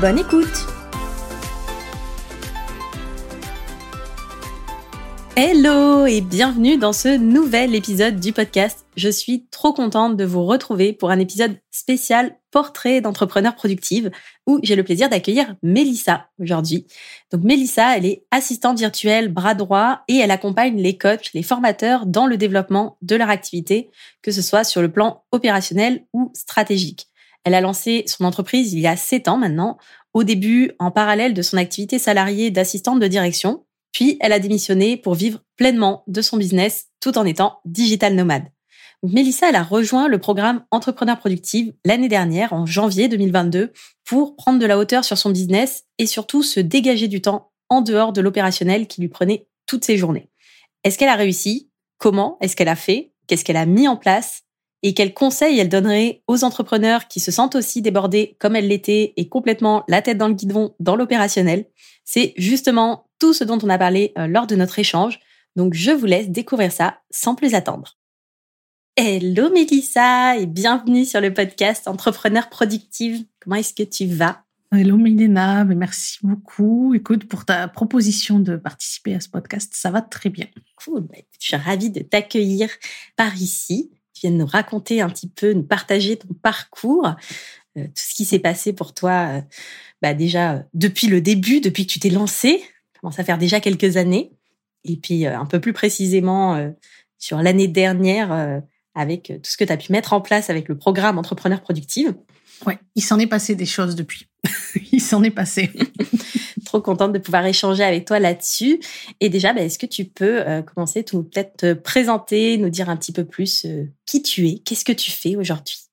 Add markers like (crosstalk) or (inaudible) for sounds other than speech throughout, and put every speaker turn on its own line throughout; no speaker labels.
Bonne écoute Hello et bienvenue dans ce nouvel épisode du podcast. Je suis trop contente de vous retrouver pour un épisode spécial portrait d'entrepreneur productive où j'ai le plaisir d'accueillir Mélissa aujourd'hui. Donc Mélissa, elle est assistante virtuelle bras droit et elle accompagne les coachs, les formateurs dans le développement de leur activité, que ce soit sur le plan opérationnel ou stratégique. Elle a lancé son entreprise il y a sept ans maintenant, au début en parallèle de son activité salariée d'assistante de direction. Puis, elle a démissionné pour vivre pleinement de son business tout en étant digital nomade. Mélissa, elle a rejoint le programme Entrepreneur Productive l'année dernière, en janvier 2022, pour prendre de la hauteur sur son business et surtout se dégager du temps en dehors de l'opérationnel qui lui prenait toutes ses journées. Est-ce qu'elle a réussi? Comment? Est-ce qu'elle a fait? Qu'est-ce qu'elle a mis en place? Et quels conseils elle donnerait aux entrepreneurs qui se sentent aussi débordés comme elle l'était et complètement la tête dans le guidon dans l'opérationnel? C'est justement tout ce dont on a parlé euh, lors de notre échange. Donc je vous laisse découvrir ça sans plus attendre. Hello Mélissa et bienvenue sur le podcast Entrepreneur Productive. Comment est-ce que tu vas?
Hello Milena, merci beaucoup. Écoute, pour ta proposition de participer à ce podcast, ça va très bien.
Cool, bah, je suis ravie de t'accueillir par ici. Tu nous raconter un petit peu, nous partager ton parcours, euh, tout ce qui s'est passé pour toi, euh, bah déjà depuis le début, depuis que tu t'es lancé commence à faire déjà quelques années. Et puis euh, un peu plus précisément euh, sur l'année dernière euh, avec tout ce que tu as pu mettre en place avec le programme Entrepreneur Productive.
Ouais, il s'en est passé des choses depuis. (laughs) il s'en est passé. (laughs)
Trop contente de pouvoir échanger avec toi là-dessus. Et déjà, bah, est-ce que tu peux commencer, peut-être te présenter, nous dire un petit peu plus qui tu es, qu'est-ce que tu fais aujourd'hui?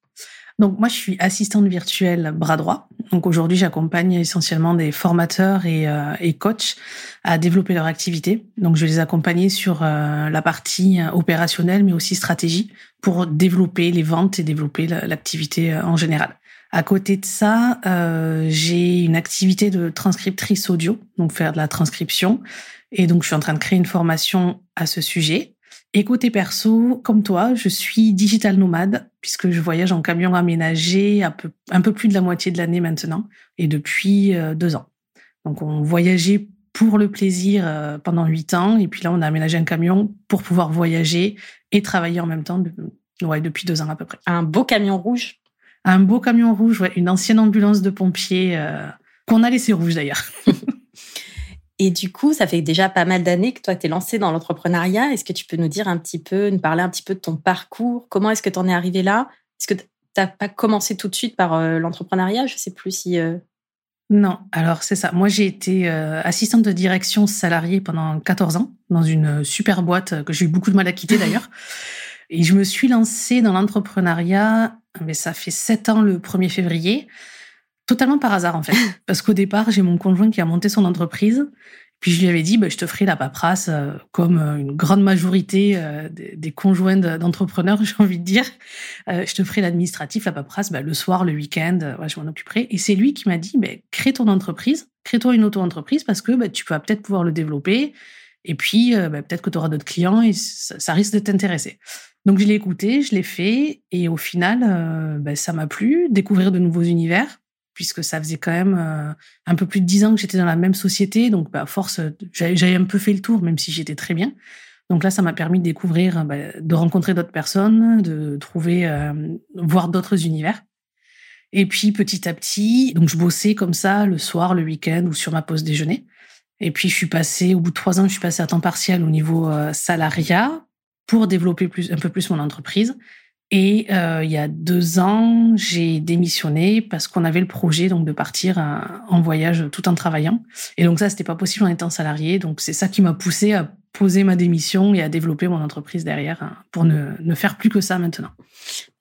Donc moi, je suis assistante virtuelle bras droit. Donc aujourd'hui, j'accompagne essentiellement des formateurs et, euh, et coachs à développer leur activité. Donc je vais les accompagner sur euh, la partie euh, opérationnelle, mais aussi stratégie, pour développer les ventes et développer l'activité en général. À côté de ça, j'ai une activité de transcriptrice audio, donc faire de la transcription. Et donc je suis en train de créer une formation à ce sujet. Et côté perso, comme toi, je suis digital nomade puisque je voyage en camion aménagé un peu, un peu plus de la moitié de l'année maintenant et depuis euh, deux ans. Donc on voyageait pour le plaisir euh, pendant huit ans et puis là on a aménagé un camion pour pouvoir voyager et travailler en même temps ouais, depuis deux ans à peu près.
Un beau camion rouge?
Un beau camion rouge, ouais, une ancienne ambulance de pompiers euh, qu'on a laissé rouge d'ailleurs. (laughs)
Et du coup, ça fait déjà pas mal d'années que toi, tu es lancé dans l'entrepreneuriat. Est-ce que tu peux nous dire un petit peu, nous parler un petit peu de ton parcours? Comment est-ce que tu en es arrivé là? Est-ce que tu n'as pas commencé tout de suite par euh, l'entrepreneuriat? Je ne sais plus si... Euh,
non, alors c'est ça. Moi, j'ai été euh, assistante de direction salariée pendant 14 ans dans une super boîte que j'ai eu beaucoup de mal à quitter d'ailleurs. (laughs) Et je me suis lancée dans l'entrepreneuriat, mais ça fait 7 ans le 1er février. Totalement par hasard, en fait. (laughs) Parce qu'au départ, j'ai mon conjoint qui a monté son entreprise. Puis je lui avais dit, bah, je te ferai la paperasse euh, comme euh, une grande majorité euh, des, conjoints d'entrepreneurs, (laughs) j'ai envie de dire. je te ferai l'administratif, la paperasse, bah, le soir, le week-end, je m'en occuperai. Et c'est lui qui m'a dit, bah, crée ton entreprise, crée-toi une auto-entreprise parce que bah, tu vas peut-être pouvoir le développer. Et puis, bah, peut-être que tu auras d'autres clients et ça, risque de t'intéresser. Donc je l'ai écouté, je l'ai fait et au final, bah, ça m'a plu, découvrir de nouveaux univers puisque ça faisait quand même euh, un peu plus de dix ans que j'étais dans la même société. Donc, bah, force, j'avais un peu fait le tour, même si j'étais très bien. Donc là, ça m'a permis de découvrir, bah, de rencontrer d'autres personnes, de trouver, euh, voir d'autres univers. Et puis petit à petit, donc je bossais comme ça le soir, le week-end ou sur ma pause déjeuner. Et puis je suis passée, au bout de trois ans, je suis passée à temps partiel au niveau euh, salariat pour développer plus, un peu plus mon entreprise. Et euh, il y a deux ans, j'ai démissionné parce qu'on avait le projet donc de partir euh, en voyage tout en travaillant. Et donc ça, c'était pas possible en étant salarié. Donc c'est ça qui m'a poussé à poser ma démission et à développer mon entreprise derrière hein, pour ne, ne faire plus que ça maintenant.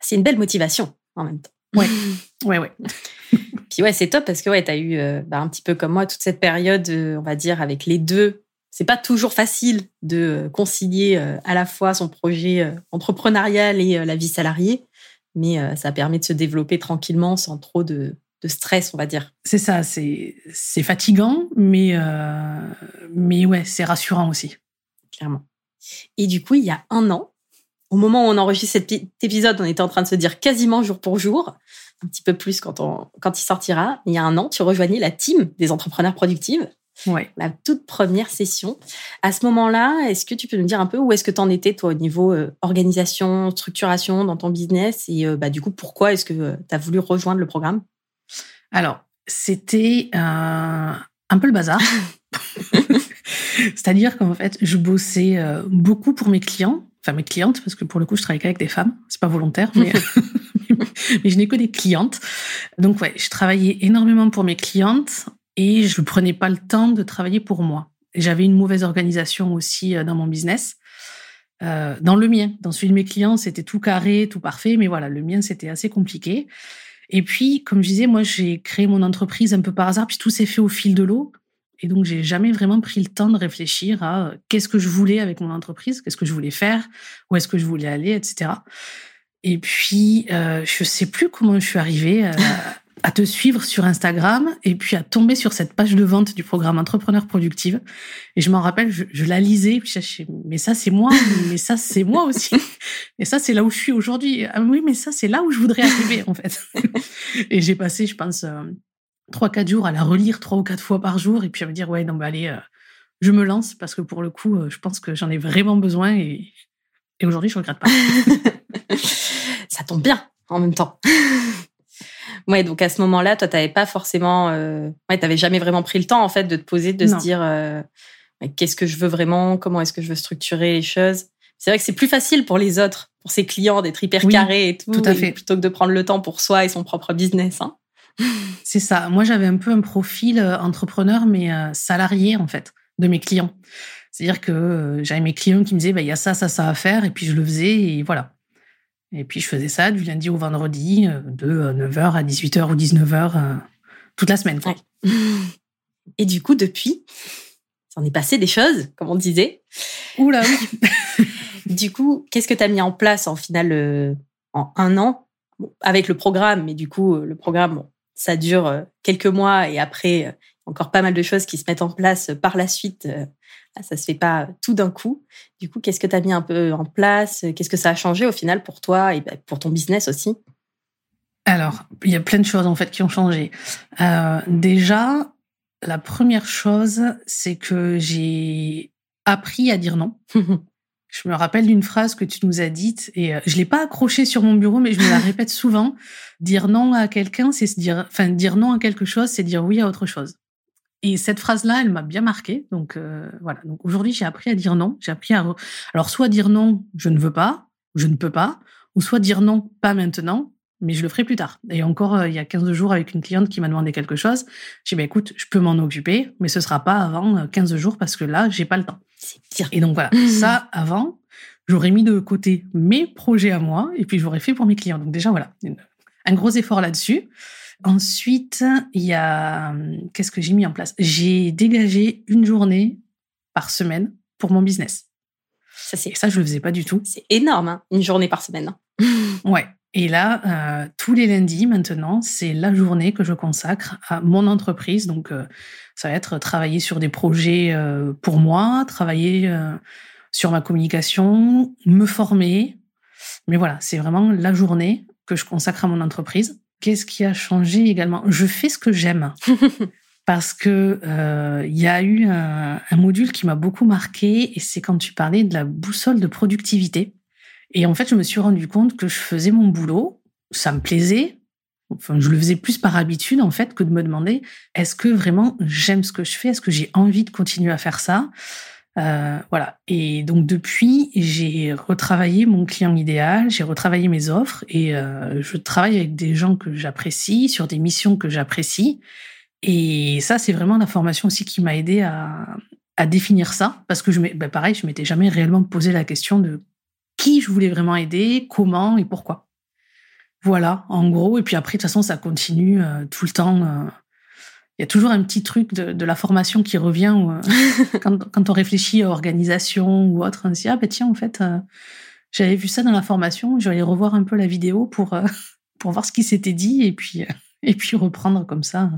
C'est une belle motivation en même temps.
Ouais, ouais, ouais. (laughs)
Puis ouais, c'est top parce que ouais, tu as eu bah, un petit peu comme moi toute cette période, on va dire, avec les deux. C'est pas toujours facile de concilier à la fois son projet entrepreneurial et la vie salariée, mais ça permet de se développer tranquillement sans trop de, de stress, on va dire.
C'est ça, c'est fatigant, mais, euh, mais ouais, c'est rassurant aussi.
Clairement. Et du coup, il y a un an, au moment où on enregistre cet épisode, on était en train de se dire quasiment jour pour jour, un petit peu plus quand, on, quand il sortira. Il y a un an, tu rejoignais la team des entrepreneurs productifs.
Ouais.
La toute première session. À ce moment-là, est-ce que tu peux nous dire un peu où est-ce que tu en étais, toi, au niveau euh, organisation, structuration dans ton business Et euh, bah, du coup, pourquoi est-ce que tu as voulu rejoindre le programme?
Alors, c'était euh, un peu le bazar. (laughs) C'est-à-dire qu'en fait, je bossais euh, beaucoup pour mes clients, enfin mes clientes, parce que pour le coup, je travaille qu'avec des femmes. C'est pas volontaire, mais, (laughs) (laughs) mais je n'ai que des clientes. Donc ouais, je travaillais énormément pour mes clientes et je ne prenais pas le temps de travailler pour moi. J'avais une mauvaise organisation aussi euh, dans mon business. dans le mien, dans celui de mes clients, c'était tout carré, tout parfait, mais voilà, le mien, c'était assez compliqué. Et puis, comme je disais, moi, j'ai créé mon entreprise un peu par hasard, puis tout s'est fait au fil de l'eau. Et donc, j'ai jamais vraiment pris le temps de réfléchir à euh, qu'est-ce que je voulais avec mon entreprise, qu'est-ce que je voulais faire, où est-ce que je voulais aller, etc. Et puis, euh, je sais plus comment je suis arrivée euh, à te suivre sur Instagram et puis à tomber sur cette page de vente du programme Entrepreneur Productive. Et je m'en rappelle, je, la lisais, puis je mais ça c'est moi, mais ça c'est moi aussi. (laughs) Et ça c'est là où je suis aujourd'hui. Ah oui, mais ça c'est là où je voudrais arriver en fait. (laughs) Et j'ai passé, je pense, euh, trois, quatre jours à la relire trois ou quatre fois par jour et puis à me dire, ouais, non, bah allez, euh, je me lance parce que pour le coup, euh, je pense que j'en ai vraiment besoin et, et aujourd'hui je regrette pas. (laughs)
ça tombe bien en même temps. (laughs) Ouais, donc à ce moment-là, toi, t'avais pas forcément, euh... ouais, t'avais jamais vraiment pris le temps en fait de te poser, de se dire euh, qu'est-ce que je veux vraiment, comment est-ce que je veux structurer les choses. C'est vrai que c'est plus facile pour les autres, pour ses clients d'être hyper carré et tout,
tout à fait.
plutôt que de prendre le temps pour soi et son propre business. Hein.
C'est ça. Moi, j'avais un peu un profil euh, entrepreneur, mais euh, salarié en fait de mes clients. C'est-à-dire que j'avais mes clients qui me disaient, bah, il y a ça, ça, ça à faire, et puis je le faisais, et voilà. Et puis je faisais ça du lundi au vendredi, euh, de 9h euh, à 18h ou 19h, euh, toute la semaine.
Et du coup, depuis, ça en est passé des choses, comme on disait.
Oula, oui. (laughs)
du coup, qu'est-ce que tu as mis en place en final en un an? Avec le programme Mais du coup, le programme, ça dure quelques mois et après, encore pas mal de choses qui se mettent en place par la suite ah, ça se fait pas tout d'un coup. Du coup, qu'est-ce que tu as mis un peu en place Qu'est-ce que ça a changé au final pour toi et bah, pour ton business aussi?
Alors, il y a plein de choses en fait qui ont changé. Euh, déjà, la première chose, c'est que j'ai appris à dire non. (laughs) je me rappelle d'une phrase que tu nous as dite et euh, je l'ai pas accrochée sur mon bureau, mais je me la (laughs) répète souvent. Dire non à quelqu'un, c'est dire, enfin, dire non à quelque chose, c'est dire oui à autre chose. Et cette phrase-là, elle m'a bien marquée. Donc euh, voilà. Donc aujourd'hui, j'ai appris à dire non. J'ai appris à alors soit dire non, je ne veux pas, je ne peux pas, ou soit dire non, pas maintenant, mais je le ferai plus tard. Et encore, euh, il y a 15 jours, avec une cliente qui m'a demandé quelque chose, j'ai dit, bah, écoute, je peux m'en occuper, mais ce sera pas avant 15 euh, jours parce que là, j'ai pas le temps.
C'est pire.
Et donc voilà, (laughs) ça, avant, j'aurais mis de côté mes projets à moi et puis j'aurais fait pour mes clients. Donc déjà, voilà, un gros effort là-dessus. Ensuite, il y a qu'est-ce que j'ai mis en place? J'ai dégagé une journée par semaine pour mon business.
Ça, c'est
ça, je le faisais pas du tout.
C'est énorme, hein, une journée par semaine.
Ouais. Et là, euh, tous les lundis maintenant, c'est la journée que je consacre à mon entreprise. Donc, euh, ça va être travailler sur des projets euh, pour moi, travailler sur ma communication, me former. Mais voilà, c'est vraiment la journée que je consacre à mon entreprise. Qu'est-ce qui a changé également? Je fais ce que j'aime. (laughs) Parce que il y a eu un, module qui m'a beaucoup marqué et c'est quand tu parlais de la boussole de productivité. Et en fait, je me suis rendu compte que je faisais mon boulot, ça me plaisait. Enfin, je le faisais plus par habitude en fait que de me demander est-ce que vraiment j'aime ce que je fais, est-ce que j'ai envie de continuer à faire ça? Euh, voilà. Et donc depuis, j'ai retravaillé mon client idéal, j'ai retravaillé mes offres et euh, je travaille avec des gens que j'apprécie, sur des missions que j'apprécie. Et ça, c'est vraiment la formation aussi qui m'a aidé à, définir ça, parce que je, ben pareil, je m'étais jamais réellement posé la question de qui je voulais vraiment aider, comment et pourquoi. Voilà, en gros. Et puis après, de toute façon, ça continue tout le temps il y a toujours un petit truc de, la formation qui revient (laughs) quand, on réfléchit à organisation ou autre, on se dit ah ben tiens en fait j'avais vu ça dans la formation, je vais aller revoir un peu la vidéo pour (laughs) pour voir ce qui s'était dit et puis et puis reprendre comme ça.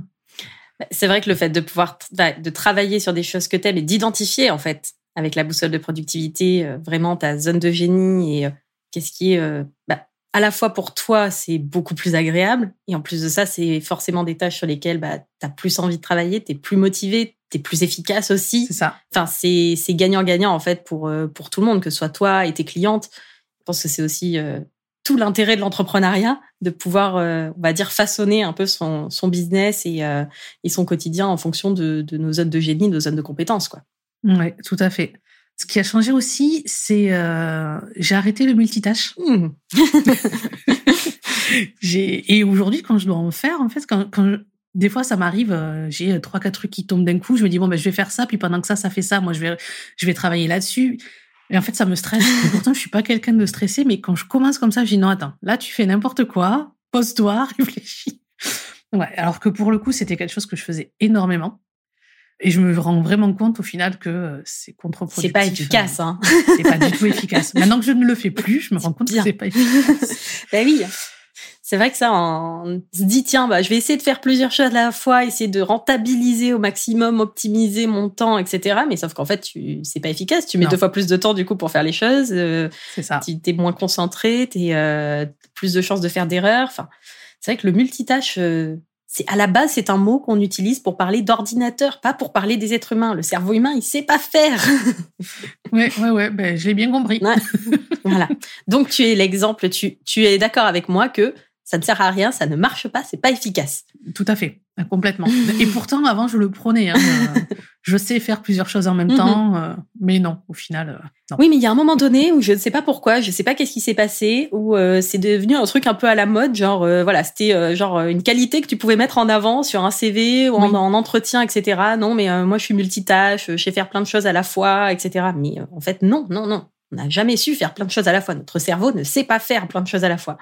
Bah, c'est vrai que le fait de pouvoir de travailler sur des choses que tu aimes et d'identifier en fait avec la boussole de productivité euh, vraiment ta zone de génie et euh, qu'est-ce qui est euh, bah, à la fois pour toi c'est beaucoup plus agréable et en plus de ça c'est forcément des tâches sur lesquelles bah, tu as plus envie de travailler, tu es plus motivé, tu es plus efficace aussi.
C'est ça.
Enfin c'est gagnant-gagnant en fait pour pour tout le monde que ce soit toi et tes clientes. Je pense que c'est aussi tout l'intérêt de l'entrepreneuriat, de pouvoir, euh, on va dire, façonner un peu son, son business et, euh, et, son quotidien en fonction de, de, nos zones de génie, de nos zones de compétences. Quoi.
Oui, tout à fait. Ce qui a changé aussi, c'est euh, j'ai arrêté le multitâche. Mmh. (laughs) et aujourd'hui, quand je dois en faire, en fait, quand, quand des fois, ça m'arrive, j'ai trois, quatre trucs qui tombent d'un coup. Je me dis bon, ben, je vais faire ça, puis pendant que ça, ça fait ça, moi, je vais, je vais travailler là-dessus. Et en fait, ça me stresse. pourtant, je suis pas quelqu'un de stressé, mais quand je commence comme ça, je dis non, attends, là, tu fais n'importe quoi, pose-toi, (laughs) réfléchis. Ouais, alors que pour le coup, c'était quelque chose que je faisais énormément. Et je me rends vraiment compte au final que euh, c'est contre-productif.
C'est pas efficace, hein.
C'est pas du tout efficace. (laughs) Maintenant que je ne le fais plus, je me rends compte que c'est pas efficace. (laughs)
ben oui c'est vrai que ça, on se dit, tiens, bah, je vais essayer de faire plusieurs choses à la fois, essayer de rentabiliser au maximum, optimiser mon temps, etc. Mais sauf qu'en fait, tu, c'est pas efficace. Tu mets deux fois plus de temps, du coup, pour faire les choses. Euh,
c'est ça.
Tu es moins concentré, tu euh, plus de chances de faire d'erreurs. Enfin, c'est vrai que le multitâche, euh, c'est à la base, c'est un mot qu'on utilise pour parler d'ordinateur, pas pour parler des êtres humains. Le cerveau humain, il sait pas faire. (laughs)
ouais, ouais, ouais. Ben, je l'ai bien compris. (laughs)
voilà. Donc, tu es l'exemple. Tu, tu es d'accord avec moi que ça ne sert à rien, ça ne marche pas, c'est pas efficace.
Tout à fait, complètement. Et pourtant, avant, je le prenais. Hein, euh, je sais faire plusieurs choses en même mhm. temps, euh, mais non, au final. Euh, non.
Oui, mais il y a un moment donné où je ne sais pas pourquoi, je ne sais pas qu'est-ce qui s'est passé, où c'est devenu un truc un peu à la mode, genre voilà, c'était genre une qualité que tu pouvais mettre en avant sur un CV ou en, entretien, etc. Non, mais moi je suis multitâche, je sais faire plein de choses à la fois, etc. Mais en fait, non, non, non. On n'a jamais su faire plein de choses à la fois. Notre cerveau ne sait pas faire plein de choses à la fois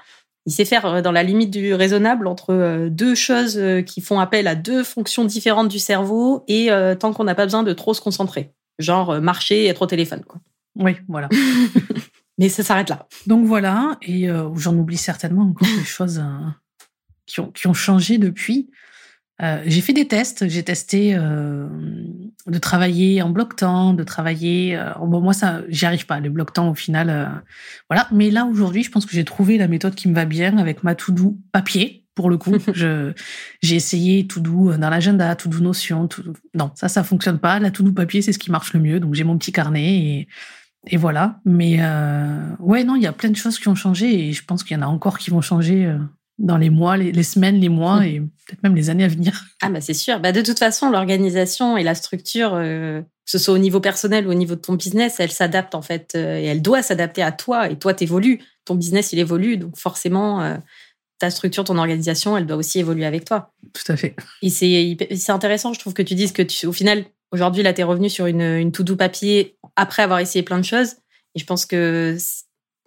il sait faire euh, dans la limite du raisonnable entre euh, deux choses euh, qui font appel à deux fonctions différentes du cerveau et tant qu'on n'a pas besoin de trop se concentrer. Genre marcher et être au téléphone. Quoi.
Oui, voilà. (laughs)
Mais ça s'arrête là.
Donc voilà, et j'en oublie certainement encore des choses qui, ont, qui ont changé depuis. Euh, j'ai fait des tests. J'ai testé de travailler en bloc temps, de travailler. Euh, bon, moi, ça, j'y arrive pas. Le bloc temps, au final, voilà. Mais là, aujourd'hui, je pense que j'ai trouvé la méthode qui me va bien avec ma to do papier. Pour le coup, (laughs) je j'ai essayé tout doux dans l'agenda, tout doux notion. Tout... Non, ça, ça fonctionne pas. La to do papier, c'est ce qui marche le mieux. Donc, j'ai mon petit carnet et et voilà. Mais ouais, non, il y a plein de choses qui ont changé et je pense qu'il y en a encore qui vont changer dans les mois, les, semaines, les mois mm. et peut-être même les années à venir. (laughs)
Ah bah c'est sûr. Bah de toute façon, l'organisation et la structure, euh, que ce soit au niveau personnel ou au niveau de ton business, elle s'adapte en fait euh, et elle doit s'adapter à toi. Et toi, t'évolues. Ton business, il évolue. Donc forcément, euh, ta structure, ton organisation, elle doit aussi évoluer avec toi.
Tout à fait.
Et c'est intéressant, je trouve que tu dises que tu, au final, aujourd'hui, là, tu es revenu sur une, une to-do papier après avoir essayé plein de choses. Et je pense que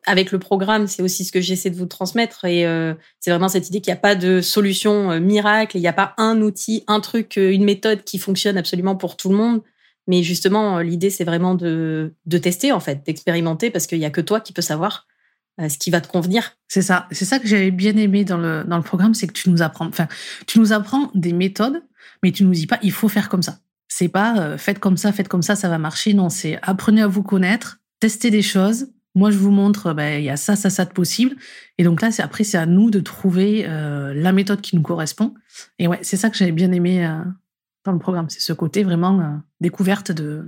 avec le programme, c'est aussi ce que j'essaie de vous transmettre. Et euh, c'est vraiment cette idée qu'il n'y a pas de solution euh, miracle, il n'y a pas un outil, un truc, euh, une méthode qui fonctionne absolument pour tout le monde. Mais justement, l'idée, c'est vraiment de, de tester, en fait, d'expérimenter, parce qu'il n'y a que toi qui peux savoir ce qui va te convenir.
C'est ça. C'est ça que j'avais bien aimé dans le, dans le programme, c'est que tu nous apprends, enfin, tu nous apprends des méthodes, mais tu nous dis pas, il faut faire comme ça. C'est pas, faites comme ça, faites comme ça, ça va marcher. Non, c'est apprenez à vous connaître, testez des choses, moi, je vous montre, ben, il y a ça, ça, ça de possible. Et donc là, c'est après, c'est à nous de trouver euh, la méthode qui nous correspond. Et ouais, c'est ça que j'avais bien aimé euh, dans le programme. C'est ce côté vraiment euh, découverte de,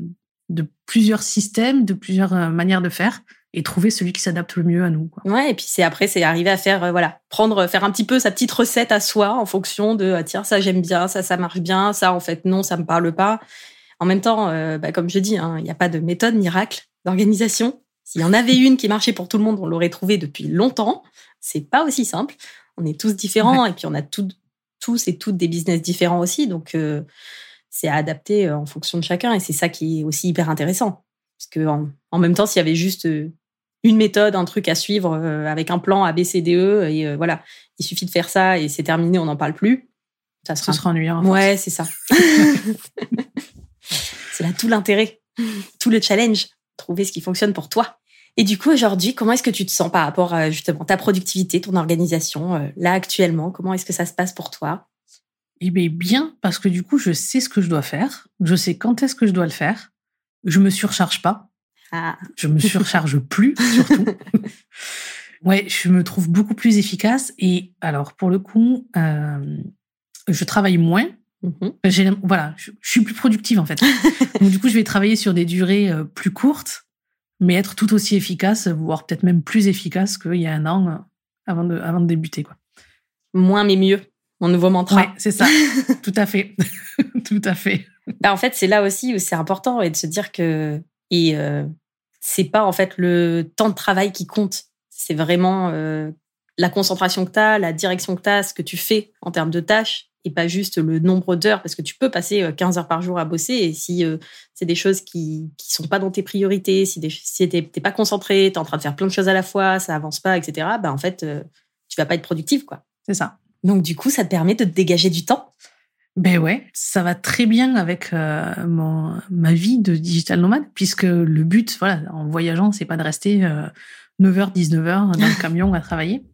de plusieurs systèmes, de plusieurs manières de faire et trouver celui qui s'adapte le mieux à nous. Quoi.
Ouais, et puis c'est après, c'est arriver à faire, voilà, prendre, faire un petit peu sa petite recette à soi en fonction de, ah, tiens, ça j'aime bien, ça, ça marche bien, ça, en fait, non, ça me parle pas. En même temps, bah, comme je dis, hein, il n'y a pas de méthode miracle d'organisation. S'il y en avait une qui marchait pour tout le monde, on l'aurait trouvée depuis longtemps. C'est pas aussi simple. On est tous différents et puis on a tous et toutes des business différents aussi. Donc, euh, c'est à adapter euh, en fonction de chacun et c'est ça qui est aussi hyper intéressant. Parce que en, même temps, s'il y avait juste euh, une méthode, un truc à suivre avec un plan A, B, C, D, E. Et voilà, il suffit de faire ça et c'est terminé, on n'en parle plus.
Ça sera, Ce sera ennuyant.
Ouais, c'est ça. (laughs) c'est là tout l'intérêt, tout le challenge. Trouver ce qui fonctionne pour toi. Et du coup, aujourd'hui, comment est-ce que tu te sens par rapport à justement ta productivité, ton organisation, euh, là actuellement? Comment est-ce que ça se passe pour toi?
Eh bien, bien, parce que du coup, je sais ce que je dois faire, je sais quand est-ce que je dois le faire, je me surcharge pas, ah. je me surcharge plus surtout. (laughs) ouais, je me trouve beaucoup plus efficace. Et alors, pour le coup, euh, je travaille moins. Mm-hmm. Voilà, je, je, suis plus productive en fait. (laughs) Donc du coup, je vais travailler sur des durées euh, plus courtes mais être tout aussi efficace, voire peut-être même plus efficace qu'il y a un an euh, avant de, avant de débuter. Quoi.
Moins mais mieux, mon nouveau mantra.
Ouais, c'est ça, (laughs) tout à fait. (laughs) tout à fait.
Bah, en fait, c'est là aussi où c'est important et de se dire que et euh, c'est pas en fait le temps de travail qui compte, c'est vraiment euh, la concentration que tu as, la direction que tu as, ce que tu fais en termes de tâches et pas juste le nombre d'heures, parce que tu peux passer 15 euh, heures par jour à bosser, et si euh, c'est des choses qui qui sont pas dans tes priorités, si, des, si t'es pas concentré, tu es en train de faire plein de choses à la fois, ça avance pas, etc., bah en fait, euh, tu vas pas être productif, quoi.
C'est ça.
Donc du coup, ça te permet de te dégager du temps.
Ben ouais, ça va très bien avec mon, ma vie de digital nomade, puisque le but, voilà, en voyageant, c'est pas de rester 9h, 19h dans le (laughs) camion à travailler.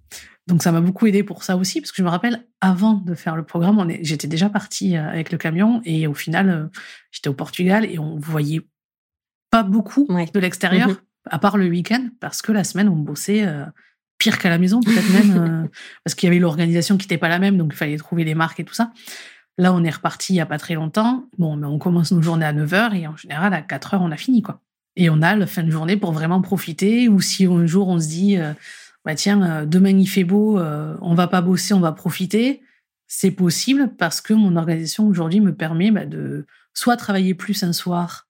Donc ça m'a beaucoup aidé pour ça aussi, parce que je me rappelle, avant de faire le programme, j'étais déjà partie euh, avec le camion et au final, euh, j'étais au Portugal et on voyait pas beaucoup de l'extérieur, mm-hmm. à part le week-end, parce que la semaine, on bossait euh, pire qu'à la maison, peut-être même, (laughs) parce qu'il y avait l'organisation qui n'était pas la même, donc il fallait trouver des marques et tout ça. Là, on est reparti il y a pas très longtemps. Bon, mais on commence nos journées à 9h et en général, à 4h, on a fini, quoi. Et on a la fin de journée pour vraiment profiter, ou si un jour on se dit bah tiens, euh, demain il fait beau, euh, on va pas bosser, on va profiter. C'est possible parce que mon organisation aujourd'hui me permet bah, de soit travailler plus un soir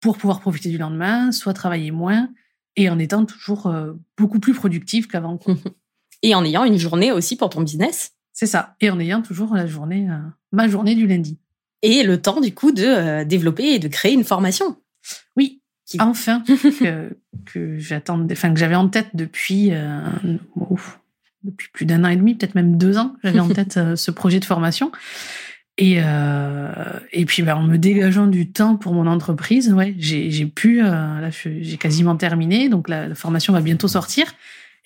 pour pouvoir profiter du lendemain, soit travailler moins et en étant toujours euh, beaucoup plus productive qu'avant. (laughs)
Et en ayant une journée aussi pour ton business.
C'est ça. Et en ayant toujours la journée, ma journée du lundi.
Et le temps du coup de développer et de créer une formation.
Oui, enfin (laughs) que, que j'attends, enfin que j'avais en tête depuis euh, depuis plus d'un an et demi, peut-être même deux ans, j'avais en (laughs) tête euh, ce projet de formation. Et euh, et puis ben, en me dégageant du temps pour mon entreprise, ouais, j'ai pu là j'ai quasiment terminé, donc la, formation va bientôt sortir.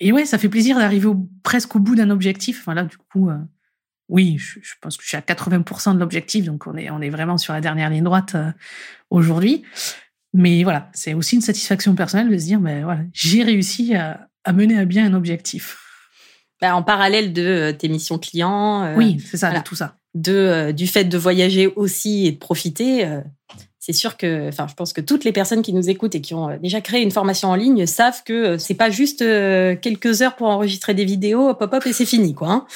Et ouais, ça fait plaisir d'arriver presque au bout d'un objectif. Voilà, du coup, oui, je, je, pense que je suis à 80% de l'objectif, donc on est on est vraiment sur la dernière ligne droite aujourd'hui. Mais voilà, c'est aussi une satisfaction personnelle de se dire, ben voilà, j'ai réussi à, mener à bien un objectif.
Bah, en parallèle de euh, tes missions clients.
Euh, oui, c'est ça, tout ça.
De, euh, du fait de voyager aussi et de profiter. c'est sûr que, enfin, je pense que toutes les personnes qui nous écoutent et qui ont déjà créé une formation en ligne savent que c'est pas juste quelques heures pour enregistrer des vidéos, pop hop et c'est fini, quoi. Hein.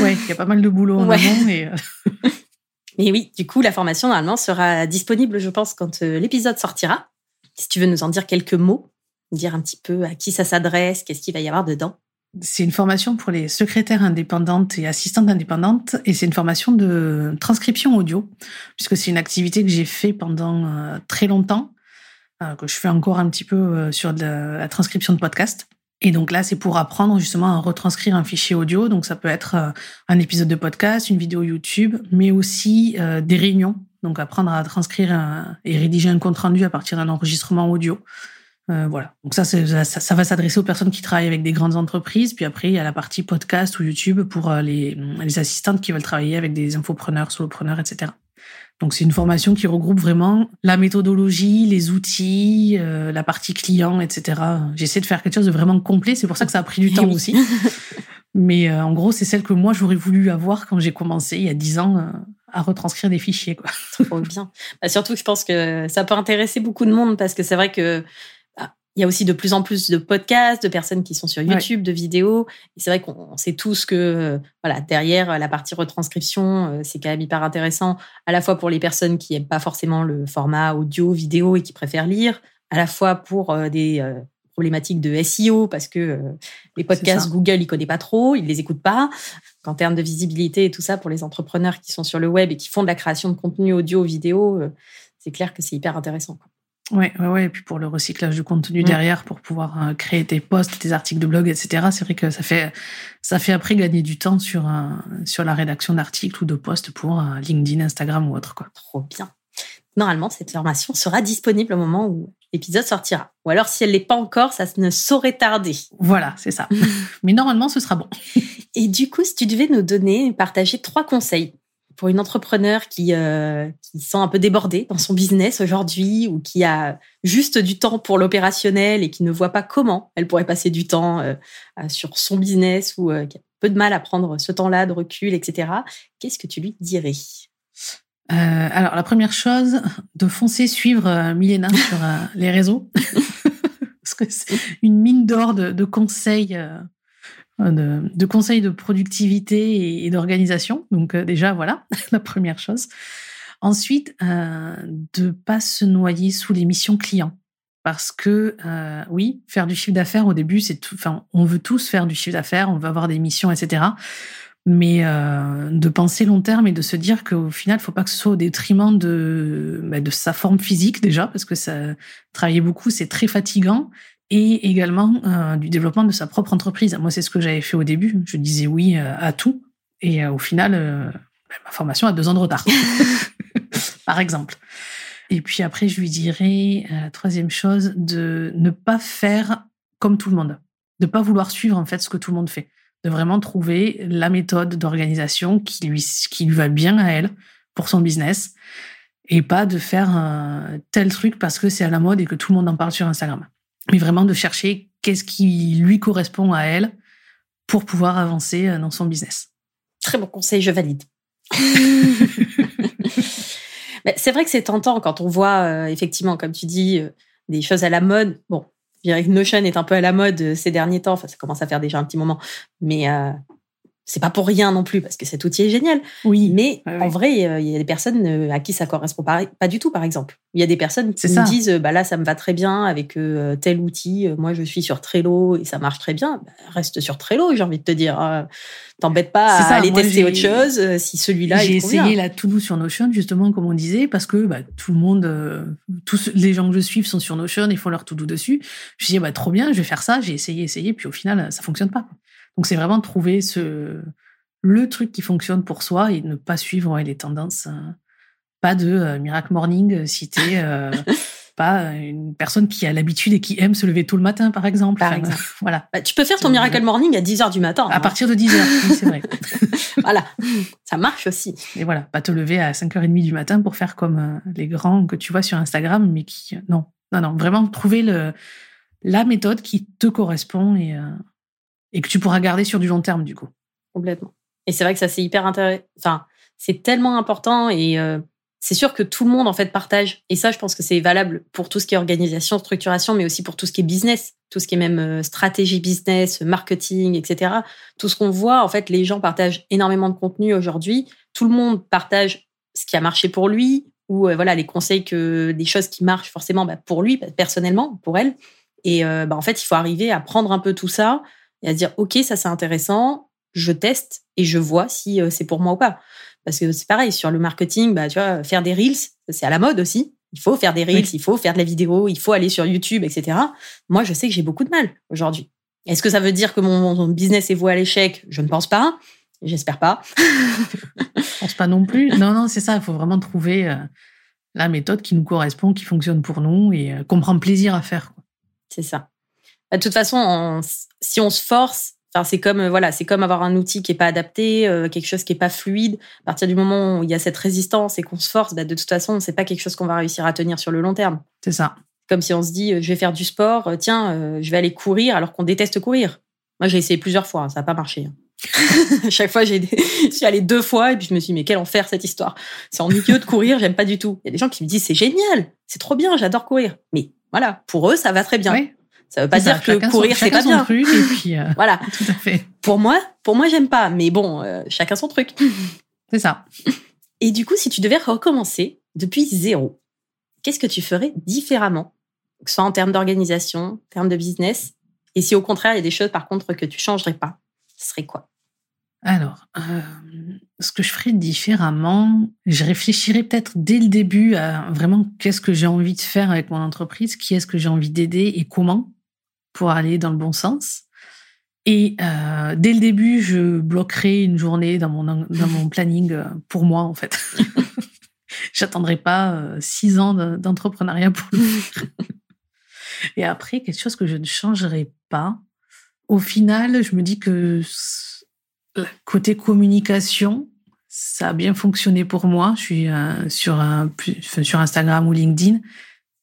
ouais, il y a pas mal de boulot en amont et. (laughs)
Mais oui, du coup, la formation, normalement, sera disponible, je pense, quand euh, l'épisode sortira. Si tu veux nous en dire quelques mots, dire un petit peu à qui ça s'adresse, qu'est-ce qu'il va y avoir dedans.
C'est une formation pour les secrétaires indépendantes et assistantes indépendantes, et c'est une formation de transcription audio, puisque c'est une activité que j'ai fait pendant euh, très longtemps, euh, que je fais encore un petit peu sur la transcription de podcast. Et donc là, c'est pour apprendre justement à retranscrire un fichier audio. Donc ça peut être euh, un épisode de podcast, une vidéo YouTube, mais aussi euh, des réunions. Donc apprendre à transcrire et rédiger un compte rendu à partir d'un enregistrement audio. Euh, voilà. Donc ça, ça, va s'adresser aux personnes qui travaillent avec des grandes entreprises. Puis après, il y a la partie podcast ou YouTube pour les, les assistantes qui veulent travailler avec des infopreneurs, solopreneurs, etc. Donc c'est une formation qui regroupe vraiment la méthodologie, les outils, euh, la partie client, etc. J'essaie de faire quelque chose de vraiment complet. C'est pour ça que ça a pris du temps aussi. Mais euh, en gros, c'est celle que moi j'aurais voulu avoir quand j'ai commencé il y a dix ans euh, à retranscrire des fichiers. Quoi.
Trop bien. Bah, surtout que je pense que ça peut intéresser beaucoup de monde parce que c'est vrai que il y a aussi de plus en plus de podcasts, de personnes qui sont sur YouTube, de vidéos. Et c'est vrai qu'on sait tous que, euh, voilà, derrière la partie retranscription, euh, c'est quand même hyper intéressant, à la fois pour les personnes qui n'aiment pas forcément le format audio, vidéo et qui préfèrent lire, à la fois pour euh, des problématiques de SEO parce que les podcasts Google, ils connaissent pas trop, ils les écoutent pas. En termes de visibilité et tout ça pour les entrepreneurs qui sont sur le web et qui font de la création de contenu audio, vidéo, c'est clair que c'est hyper intéressant.
Ouais, ouais, ouais. Et puis pour le recyclage du contenu mm. derrière, pour pouvoir euh, créer tes posts, tes articles de blog, etc. C'est vrai que ça fait, ça fait après gagner du temps sur, sur la rédaction d'articles ou de posts pour euh, LinkedIn, Instagram ou autre, quoi.
Trop bien. Normalement, cette formation sera disponible au moment où l'épisode sortira. Ou alors, si elle l'est pas encore, ça ne saurait tarder.
Voilà, c'est ça. (laughs) Mais normalement, ce sera bon.
Et du coup, si tu devais nous donner, partager trois conseils pour une entrepreneur qui, euh, qui sent un peu débordée dans son business aujourd'hui ou qui a juste du temps pour l'opérationnel et qui ne voit pas comment elle pourrait passer du temps euh, sur son business ou euh, qui a peu de mal à prendre ce temps-là de recul, etc. Qu'est-ce que tu lui dirais?
Alors, la première chose, de foncer suivre Milena sur les réseaux. (laughs) Parce que c'est une mine d'or de, de conseils de, conseils de productivité et, d'organisation. Donc euh, déjà, voilà, (laughs) la première chose. Ensuite, euh, de pas se noyer sous les missions clients. Parce que euh, oui, faire du chiffre d'affaires au début, c'est tout. Enfin, on veut tous faire du chiffre d'affaires, on veut avoir des missions, etc. Mais euh, de penser long terme et de se dire qu'au final, il faut pas que ce soit au détriment de bah, de sa forme physique déjà, parce que ça travailler beaucoup, c'est très fatigant et également euh, du développement de sa propre entreprise. Moi, c'est ce que j'avais fait au début. Je disais oui euh, à tout. Et euh, au final, ben, ma formation a deux ans de retard, (laughs) par exemple. Et puis après, je lui dirais, troisième chose, de ne pas faire comme tout le monde. De pas vouloir suivre en fait ce que tout le monde fait. De vraiment trouver la méthode d'organisation qui lui, qui lui va bien à elle pour son business. Et pas de faire un tel truc parce que c'est à la mode et que tout le monde en parle sur Instagram mais vraiment de chercher qu'est-ce qui lui correspond à elle pour pouvoir avancer euh, dans son business.
Très bon conseil, je valide. (laughs) (laughs) c'est vrai que c'est tentant quand on voit euh, effectivement, comme tu dis, euh, des choses à la mode. Bon, je dirais que Notion est un peu à la mode ces derniers temps. Enfin, ça commence à faire déjà un petit moment, mais c'est pas pour rien non plus parce que cet outil est génial.
Oui.
Mais en vrai, il y a des personnes euh, à qui ça correspond pas, pas du tout, par exemple. Il y a des personnes qui me disent, bah là, ça me va très bien avec euh, tel outil. Moi, je suis sur Trello et ça marche très bien. Bah, reste sur Trello, j'ai envie de te dire. Hein. T'embête pas à aller tester autre chose euh, si celui-là.
J'ai essayé la To-Do sur Notion justement, comme on disait, parce que bah, tout le monde, tous les gens que je suis sont sur Notion et font leur To-Do dessus. Je me dis, bah trop bien, je vais faire ça. J'ai essayé, essayé, puis au final, ça fonctionne pas. Donc c'est vraiment de trouver ce, le truc qui fonctionne pour soi et ne pas suivre les tendances. Hein. Pas de euh, Miracle Morning si t'es euh, (laughs) pas une personne qui a l'habitude et qui aime se lever tôt le matin, par exemple.
Par exemple. (laughs) voilà. Bah, tu peux faire ton Miracle Morning à 10 heures du matin.
À hein. partir de 10 heures, oui, c'est vrai. (laughs)
voilà. Ça marche aussi.
Et voilà. Pas te lever à 5h30 du matin pour faire comme euh, les grands que tu vois sur Instagram, mais qui, non. Non, non. Vraiment trouver le, la méthode qui te correspond et, et que tu pourras garder sur du long terme, du coup.
Complètement. Et c'est vrai que ça, c'est hyper intéressant. Enfin, c'est tellement important et euh, c'est sûr que tout le monde, en fait, partage. Et ça, je pense que c'est valable pour tout ce qui est organisation, structuration, mais aussi pour tout ce qui est business, tout ce qui est même euh, stratégie business, marketing, etc. Tout ce qu'on voit, en fait, les gens partagent énormément de contenu aujourd'hui. Tout le monde partage ce qui a marché pour lui ou euh, voilà les conseils que des choses qui marchent forcément bah, pour lui personnellement, pour elle. Et bah, en fait, il faut arriver à prendre un peu tout ça, et à dire ok ça c'est intéressant, je teste et je vois si euh, c'est pour moi ou pas. Parce que c'est pareil sur le marketing, bah tu vois faire des reels c'est à la mode aussi. Il faut faire des reels, il faut faire de la vidéo, il faut aller sur YouTube, etc. Moi je sais que j'ai beaucoup de mal aujourd'hui. Est-ce que ça veut dire que mon, business est voué à l'échec? Je ne pense pas. J'espère pas. (laughs)
Je pense pas non plus. Non, non, c'est ça. Il faut vraiment trouver euh, la méthode qui nous correspond, qui fonctionne pour nous et euh, qu'on prend plaisir à faire.
C'est ça. Bah, de toute façon, si on se force, c'est comme euh, voilà, c'est comme avoir un outil qui est pas adapté, euh, quelque chose qui est pas fluide. À partir du moment où il y a cette résistance et qu'on se force, bah, de toute façon, c'est pas quelque chose qu'on va réussir à tenir sur le long terme.
C'est ça.
Comme si on se dit, euh, je vais faire du sport, tiens, je vais aller courir alors qu'on déteste courir. Moi, j'ai essayé plusieurs fois, hein, ça n'a pas marché. Hein. (laughs) Chaque fois, j'ai (laughs) je suis allée deux fois et puis je me suis dit, mais quel enfer cette histoire. C'est ennuyeux de courir, j'aime pas du tout. Il y a des gens qui me disent, c'est génial, c'est trop bien, j'adore courir. Mais voilà, pour eux, ça va très bien. Ça veut pas dire que courir c'est pas bien.
Truc et puis euh, (laughs)
voilà.
Tout à fait.
Pour moi, pour moi j'aime pas, mais bon, euh, chacun son truc. (laughs)
C'est ça.
Et du coup, si tu devais recommencer depuis zéro, qu'est-ce que tu ferais différemment, que ce soit en termes d'organisation, en termes de business, et si au contraire il y a des choses par contre que tu changerais pas, ce serait quoi?
Alors, euh, ce que je ferais différemment, je réfléchirais peut-être dès le début à vraiment qu'est-ce que j'ai envie de faire avec mon entreprise, qui est-ce que j'ai envie d'aider et comment pour aller dans le bon sens. Et euh, dès le début, je bloquerai une journée dans mon, dans mon planning euh, pour moi, en fait. (laughs) J'attendrai pas euh, six ans d'entrepreneuriat pour le faire. (laughs) Et après, quelque chose que je ne changerai pas. Au final, je me dis que côté communication, ça a bien fonctionné pour moi. Je suis sur, un, sur Instagram ou LinkedIn.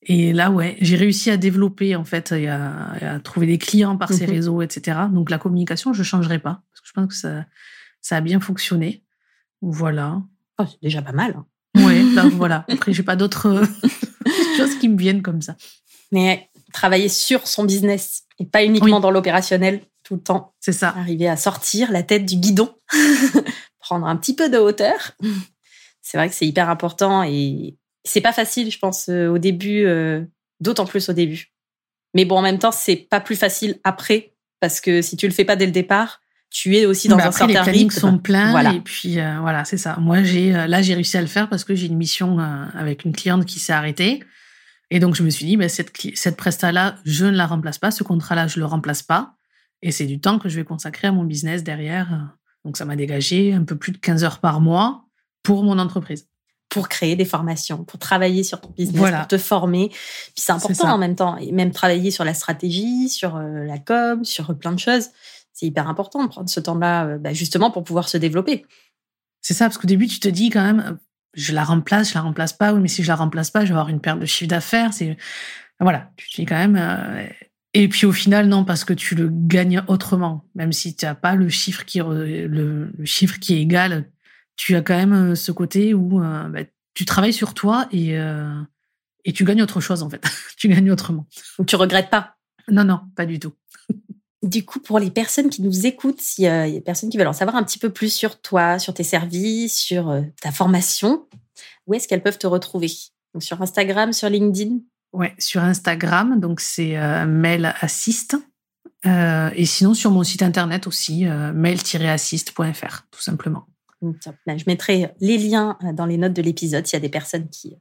Et là, ouais, j'ai réussi à développer, en fait, et à, trouver des clients par ces mhm. réseaux, etc. Donc, la communication, je ne changerai pas. Parce que je pense que ça, ça a bien fonctionné. Voilà.
Oh, c'est déjà pas mal. Hein.
Oui, (laughs) voilà. Après, j'ai pas d'autres (laughs) choses qui me viennent comme ça.
Mais travailler sur son business et pas uniquement dans l'opérationnel tout le temps.
C'est ça.
Arriver à sortir la tête du guidon, (laughs) prendre un petit peu de hauteur. C'est vrai que c'est hyper important et c'est pas facile, je pense, euh, au début, euh, d'autant plus au début. Mais bon, en même temps, c'est pas plus facile après, parce que si tu le fais pas dès le départ, tu es aussi dans bah un certain
les plannings sont pleins voilà. et puis euh, voilà, c'est ça. Moi, j'ai là, j'ai réussi à le faire parce que j'ai une mission avec une cliente qui s'est arrêtée. Et donc, je me suis dit, bah, cette, cette presta-là, je ne la remplace pas. Ce contrat-là, je le remplace pas. Et c'est du temps que je vais consacrer à mon business derrière. Donc, ça m'a dégagé un peu plus de 15 heures par mois pour mon entreprise
pour créer des formations, pour travailler sur ton business, pour te former. Puis c'est important en même temps, et même travailler sur la stratégie, sur euh, la com, sur plein de choses. C'est hyper important de prendre ce temps-là, euh, bah, justement, pour pouvoir se développer.
C'est ça, parce qu'au début, tu te dis quand même, euh, je la remplace, je la remplace pas, oui, mais si je la remplace pas, je vais avoir une perte de chiffre d'affaires. C'est voilà, tu te dis quand même. Et puis au final, non, parce que tu le gagnes autrement, même si tu n'as pas le chiffre qui le, le chiffre qui est égal tu as quand même ce côté où bah, tu travailles sur toi et, et tu gagnes autre chose en fait. (laughs) tu gagnes autrement.
Tu regrettes pas?
Non, non, pas du tout.
Du coup, pour les personnes qui nous écoutent, s'il y a des personnes qui veulent en savoir un petit peu plus sur toi, sur tes services, sur ta formation, où est-ce qu'elles peuvent te retrouver? Donc, Sur Instagram, sur LinkedIn?
Ouais, sur Instagram, donc c'est Mail Assist. et sinon, sur mon site internet aussi, mail-assist.fr, tout simplement.
Ben, je mettrai les liens euh, dans les notes de l'épisode s'il y a des personnes qui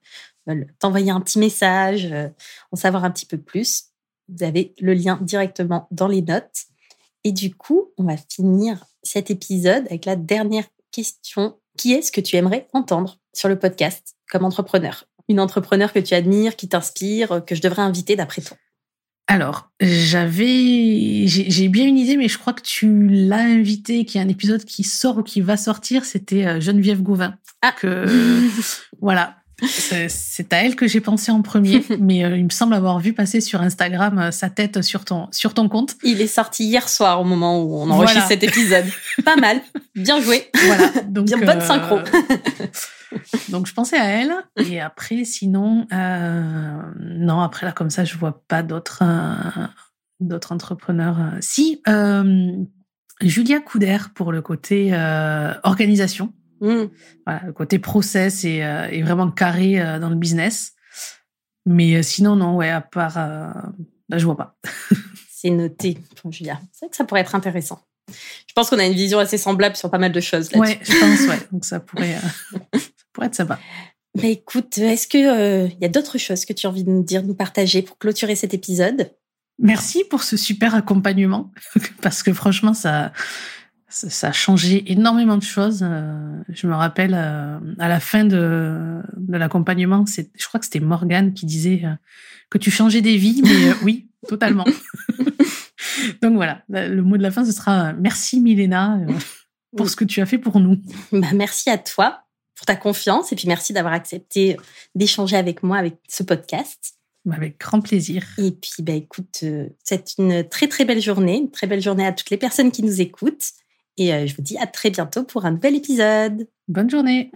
veulent t'envoyer un petit message, euh, en savoir un petit peu plus. Vous avez le lien directement dans les notes. Et du coup, on va finir cet épisode avec la dernière question. Qui est-ce que tu aimerais entendre sur le podcast comme entrepreneur? Une entrepreneur que tu admires, qui t'inspire, que je devrais inviter d'après toi?
Alors, j'avais, j'ai bien une idée, mais je crois que tu l'as invité, qu'il y a un épisode qui sort ou qui va sortir. C'était euh, Geneviève Gauvin. Ah. Que, (laughs) voilà. C'est à elle que j'ai pensé en premier, (laughs) mais euh, il me semble avoir vu passer sur Instagram euh, sa tête sur ton, sur ton compte.
Il est sorti hier soir au moment où on enregistre cet épisode. Pas mal. Bien joué. Voilà. (laughs) Donc, Bien bonne synchro. (laughs)
Donc je pensais à elle. Et après, sinon, euh, non, après là, comme ça, je vois pas d'autres euh, d'autres entrepreneurs. Si, euh, Julia Couder pour le côté organisation. Mm. Voilà, le côté process et, vraiment carré dans le business. Mais sinon, non, ouais, à part. Là, je vois pas. (laughs)
C'est noté pour Julia. C'est vrai que ça pourrait être intéressant. Je pense qu'on a une vision assez semblable sur pas mal de choses
là-dessus. Ouais, je pense, ouais. Donc ça pourrait (laughs) pour être sympa.
Bah écoute, est-ce qu'il euh, y a d'autres choses que tu as envie de nous dire, de nous partager pour clôturer cet épisode?
Merci pour ce super accompagnement, (laughs) parce que franchement, ça, ça, a changé énormément de choses. Euh, je me rappelle euh, à la fin de, de l'accompagnement, je crois que c'était Morgane qui disait que tu changeais des vies, mais oui, (laughs) totalement. Donc voilà, le mot de la fin, ce sera merci Milena pour ce que tu as fait pour nous.
Bah, merci à toi pour ta confiance et puis merci d'avoir accepté d'échanger avec moi avec ce podcast.
Avec grand plaisir.
Et puis, bah, écoute, euh, c'est une très très belle journée, une très belle journée à toutes les personnes qui nous écoutent. Et euh, je vous dis à très bientôt pour un nouvel épisode.
Bonne journée.